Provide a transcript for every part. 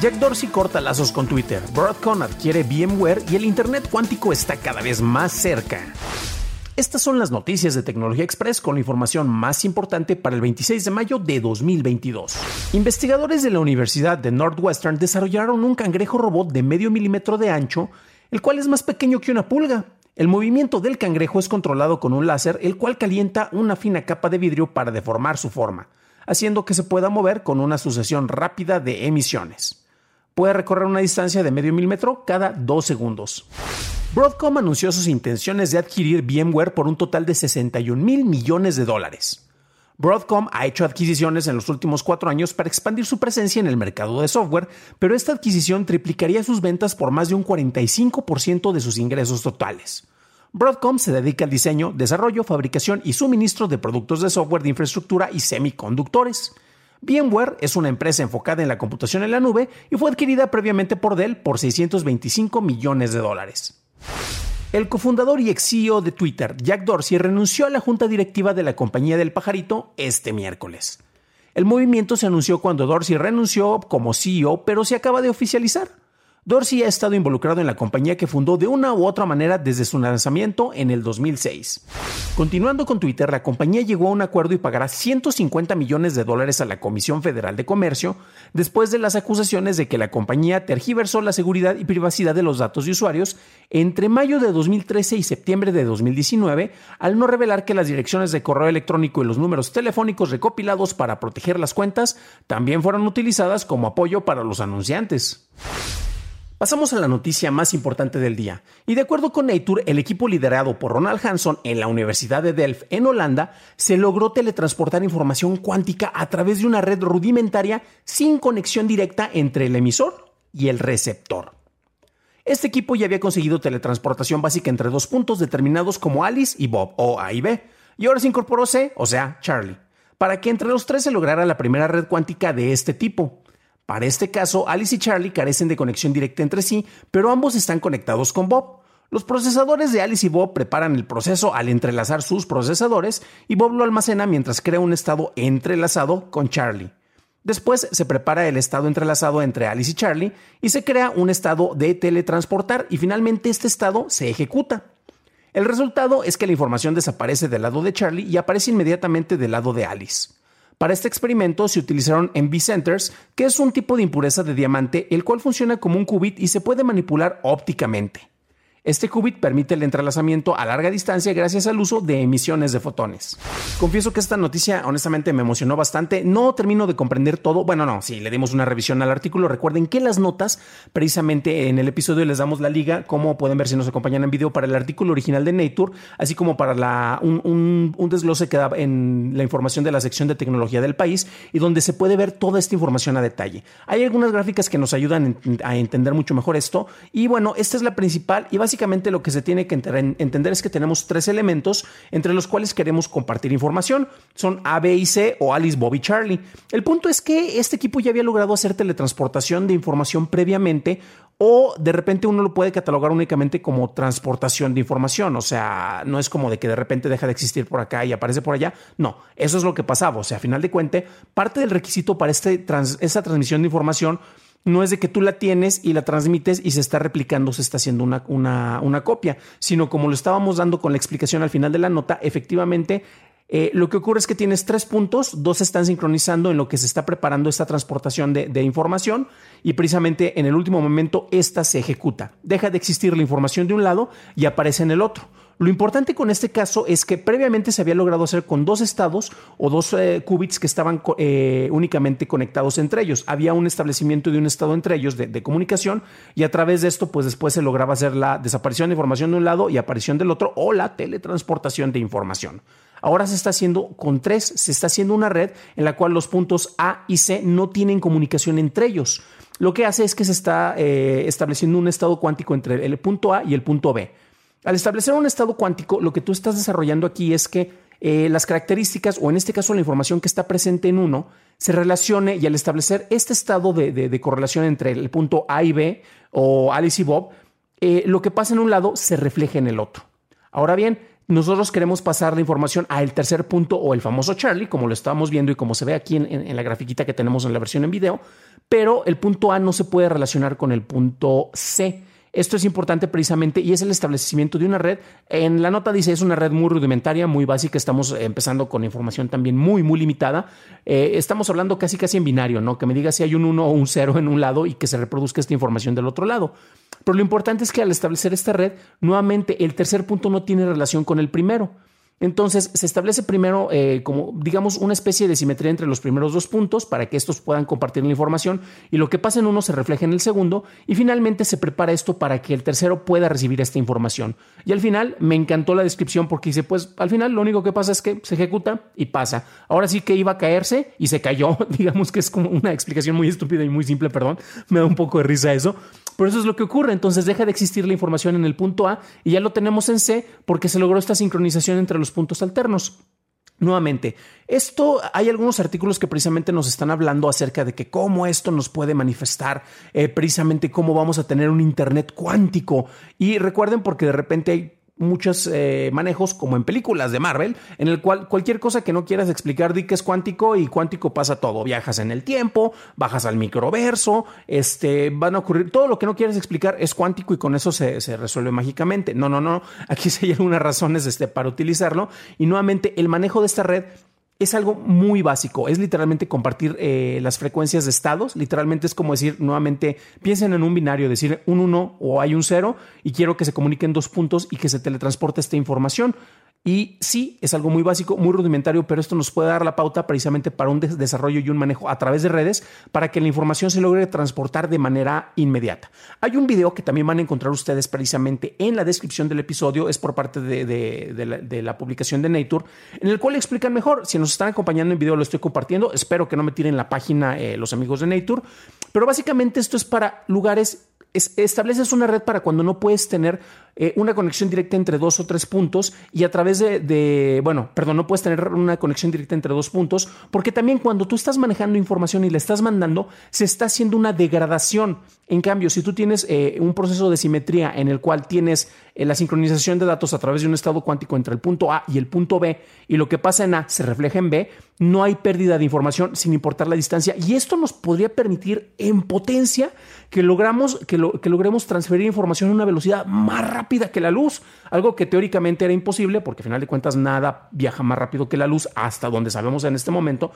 Jack Dorsey corta lazos con Twitter, Broadcom adquiere VMware y el Internet cuántico está cada vez más cerca. Estas son las noticias de Tecnología Express con la información más importante para el 26 de mayo de 2022. Investigadores de la Universidad de Northwestern desarrollaron un cangrejo robot de medio milímetro de ancho, el cual es más pequeño que una pulga. El movimiento del cangrejo es controlado con un láser, el cual calienta una fina capa de vidrio para deformar su forma, haciendo que se pueda mover con una sucesión rápida de emisiones puede recorrer una distancia de medio milímetro cada dos segundos. Broadcom anunció sus intenciones de adquirir VMware por un total de 61 mil millones de dólares. Broadcom ha hecho adquisiciones en los últimos cuatro años para expandir su presencia en el mercado de software, pero esta adquisición triplicaría sus ventas por más de un 45% de sus ingresos totales. Broadcom se dedica al diseño, desarrollo, fabricación y suministro de productos de software de infraestructura y semiconductores. VMware es una empresa enfocada en la computación en la nube y fue adquirida previamente por Dell por 625 millones de dólares. El cofundador y ex CEO de Twitter, Jack Dorsey, renunció a la junta directiva de la compañía del pajarito este miércoles. El movimiento se anunció cuando Dorsey renunció como CEO, pero se acaba de oficializar. Dorsey ha estado involucrado en la compañía que fundó de una u otra manera desde su lanzamiento en el 2006. Continuando con Twitter, la compañía llegó a un acuerdo y pagará 150 millones de dólares a la Comisión Federal de Comercio después de las acusaciones de que la compañía tergiversó la seguridad y privacidad de los datos de usuarios entre mayo de 2013 y septiembre de 2019 al no revelar que las direcciones de correo electrónico y los números telefónicos recopilados para proteger las cuentas también fueron utilizadas como apoyo para los anunciantes. Pasamos a la noticia más importante del día. Y de acuerdo con Nature, el equipo liderado por Ronald Hanson en la Universidad de Delft en Holanda se logró teletransportar información cuántica a través de una red rudimentaria sin conexión directa entre el emisor y el receptor. Este equipo ya había conseguido teletransportación básica entre dos puntos determinados como Alice y Bob, o A y B, y ahora se incorporó C, o sea, Charlie, para que entre los tres se lograra la primera red cuántica de este tipo. Para este caso, Alice y Charlie carecen de conexión directa entre sí, pero ambos están conectados con Bob. Los procesadores de Alice y Bob preparan el proceso al entrelazar sus procesadores y Bob lo almacena mientras crea un estado entrelazado con Charlie. Después se prepara el estado entrelazado entre Alice y Charlie y se crea un estado de teletransportar y finalmente este estado se ejecuta. El resultado es que la información desaparece del lado de Charlie y aparece inmediatamente del lado de Alice. Para este experimento se utilizaron MV Centers, que es un tipo de impureza de diamante, el cual funciona como un qubit y se puede manipular ópticamente. Este qubit permite el entrelazamiento a larga distancia gracias al uso de emisiones de fotones. Confieso que esta noticia honestamente me emocionó bastante. No termino de comprender todo. Bueno, no, si le dimos una revisión al artículo. Recuerden que las notas, precisamente en el episodio les damos la liga, como pueden ver si nos acompañan en video, para el artículo original de Nature, así como para la, un, desglose que da en la información de la sección de tecnología del país y donde se puede ver toda esta información a detalle. Hay algunas gráficas que nos ayudan a entender mucho mejor esto. Y bueno, esta es la principal y básicamente lo que se tiene que entender es que tenemos tres elementos entre los cuales queremos compartir información. Son A, B y C o Alice, Bobby, Charlie. El punto es que este equipo ya había logrado hacer teletransportación de información previamente o de repente uno lo puede catalogar únicamente como transportación de información. O sea, no es como de que de repente deja de existir por acá y aparece por allá. No, eso es lo que pasaba. O sea, a final de cuentas, parte del requisito para esta transmisión de información no es de que tú la tienes y la transmites y se está replicando, se está haciendo una, una, copia, sino como lo estábamos dando con la explicación al final de la nota, efectivamente eh, lo que ocurre es que tienes tres puntos, dos están sincronizando en lo que se está preparando esta transportación de, de, información y precisamente en el último momento esta se ejecuta. Deja de existir la información de un lado y aparece en el otro. Lo importante con este caso es que previamente se había logrado hacer con dos estados o dos eh, qubits que estaban eh, únicamente conectados entre ellos. Había un establecimiento de un estado entre ellos de, comunicación y a través de esto pues después se lograba hacer la desaparición de información de un lado y aparición del otro o la teletransportación de información. Ahora se está haciendo con tres, se está haciendo una red en la cual los puntos A y C no tienen comunicación entre ellos. Lo que hace es que se está eh, estableciendo un estado cuántico entre el punto A y el punto B. Al establecer un estado cuántico, lo que tú estás desarrollando aquí es que eh, las características, o en este caso la información que está presente en uno, se relacione y al establecer este estado de, correlación entre el punto A y B, o Alice y Bob, eh, lo que pasa en un lado se refleja en el otro. Ahora bien, nosotros queremos pasar la información al tercer punto o el famoso Charlie, como lo estamos viendo y como se ve aquí en, en, la grafiquita que tenemos en la versión en video, pero el punto A no se puede relacionar con el punto C. Esto es importante precisamente y es el establecimiento de una red. En la nota dice es una red muy rudimentaria, muy básica. Estamos empezando con información también muy, muy limitada. Eh, estamos hablando casi, casi en binario, ¿no? Que me diga si hay un 1 o un 0 en un lado y que se reproduzca esta información del otro lado. Pero lo importante es que al establecer esta red, nuevamente el tercer punto no tiene relación con el primero. Entonces se establece primero eh, como, digamos, una especie de simetría entre los primeros dos puntos para que estos puedan compartir la información y lo que pasa en uno se refleja en el segundo y finalmente se prepara esto para que el tercero pueda recibir esta información. Y al final me encantó la descripción porque dice, pues al final lo único que pasa es que se ejecuta y pasa. Ahora sí que iba a caerse y se cayó. digamos que es como una explicación muy estúpida y muy simple, perdón. Me da un poco de risa eso. Pero eso es lo que ocurre. Entonces deja de existir la información en el punto A y ya lo tenemos en C porque se logró esta sincronización entre los puntos alternos. Nuevamente, esto hay algunos artículos que precisamente nos están hablando acerca de que cómo esto nos puede manifestar, eh, precisamente cómo vamos a tener un Internet cuántico. Y recuerden porque de repente hay muchos eh, manejos como en películas de Marvel, en el cual cualquier cosa que no quieras explicar di que es cuántico y cuántico pasa todo. Viajas en el tiempo, bajas al microverso, este, van a ocurrir todo lo que no quieres explicar es cuántico y con eso se, resuelve mágicamente. No, no, no. Aquí sí hay algunas razones este, para utilizarlo y nuevamente el manejo de esta red es algo muy básico. Es literalmente compartir eh, las frecuencias de estados. Literalmente es como decir nuevamente, piensen en un binario, decir un 1 o hay un 0 y quiero que se comuniquen dos puntos y que se teletransporte esta información. Y sí, es algo muy básico, muy rudimentario, pero esto nos puede dar la pauta precisamente para un desarrollo y un manejo a través de redes para que la información se logre transportar de manera inmediata. Hay un video que también van a encontrar ustedes precisamente en la descripción del episodio, es por parte de, la, publicación de Nature, en el cual explican mejor. Si nos están acompañando en video, lo estoy compartiendo. Espero que no me tiren la página eh, los amigos de Nature, pero básicamente esto es para lugares estableces una red para cuando no puedes tener eh, una conexión directa entre dos o tres puntos y a través de, bueno, perdón, no puedes tener una conexión directa entre dos puntos, porque también cuando tú estás manejando información y le estás mandando, se está haciendo una degradación. En cambio, si tú tienes eh, un proceso de simetría en el cual tienes eh, la sincronización de datos a través de un estado cuántico entre el punto A y el punto B, y lo que pasa en A se refleja en B, no hay pérdida de información sin importar la distancia. Y esto nos podría permitir en potencia que, logramos, que, que logremos transferir información a una velocidad más rápida que la luz, algo que teóricamente era imposible porque al final de cuentas nada viaja más rápido que la luz hasta donde sabemos en este momento.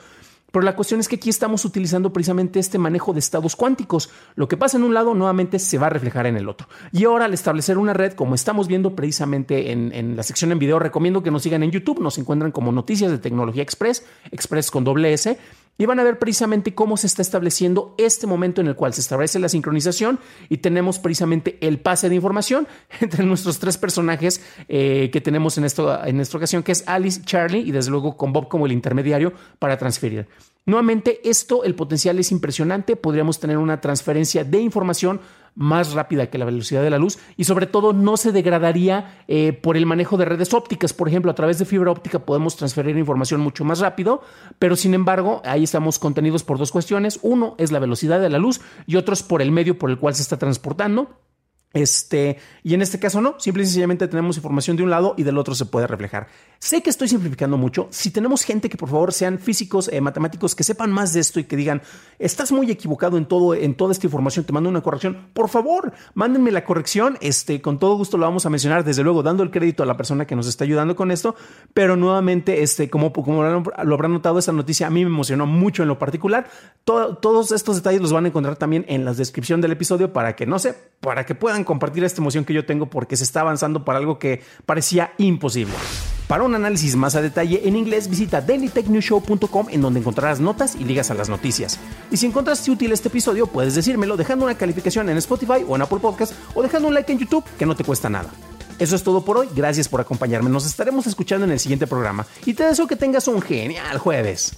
Pero la cuestión es que aquí estamos utilizando precisamente este manejo de estados cuánticos. Lo que pasa en un lado nuevamente se va a reflejar en el otro. Y ahora al establecer una red, como estamos viendo precisamente en, la sección en video, recomiendo que nos sigan en YouTube. Nos encuentran como Noticias de Tecnología Express, Express con doble S y van a ver precisamente cómo se está estableciendo este momento en el cual se establece la sincronización y tenemos precisamente el pase de información entre nuestros tres personajes eh, que tenemos en, esto, en esta ocasión, que es Alice, Charlie y desde luego con Bob como el intermediario para transferir. Nuevamente, esto, el potencial es impresionante. Podríamos tener una transferencia de información más rápida que la velocidad de la luz y sobre todo no se degradaría eh, por el manejo de redes ópticas. Por ejemplo, a través de fibra óptica podemos transferir información mucho más rápido, pero sin embargo ahí estamos contenidos por dos cuestiones. Uno es la velocidad de la luz y otro es por el medio por el cual se está transportando. Este, y en este caso no, simple y sencillamente tenemos información de un lado y del otro se puede reflejar. Sé que estoy simplificando mucho. Si tenemos gente que por favor sean físicos, eh, matemáticos, que sepan más de esto y que digan, estás muy equivocado en todo, en toda esta información, te mando una corrección, por favor, mándenme la corrección. Este, con todo gusto lo vamos a mencionar, desde luego, dando el crédito a la persona que nos está ayudando con esto. Pero nuevamente, este, como, lo habrán notado, esta noticia a mí me emocionó mucho en lo particular. todos estos detalles los van a encontrar también en la descripción del episodio para que no sé, para que puedan compartir esta emoción que yo tengo porque se está avanzando para algo que parecía imposible. Para un análisis más a detalle en inglés, visita dailytechnewshow.com en donde encontrarás notas y ligas a las noticias. Y si encontraste útil este episodio, puedes decírmelo dejando una calificación en Spotify o en Apple Podcast o dejando un like en YouTube que no te cuesta nada. Eso es todo por hoy, gracias por acompañarme, nos estaremos escuchando en el siguiente programa y te deseo que tengas un genial jueves.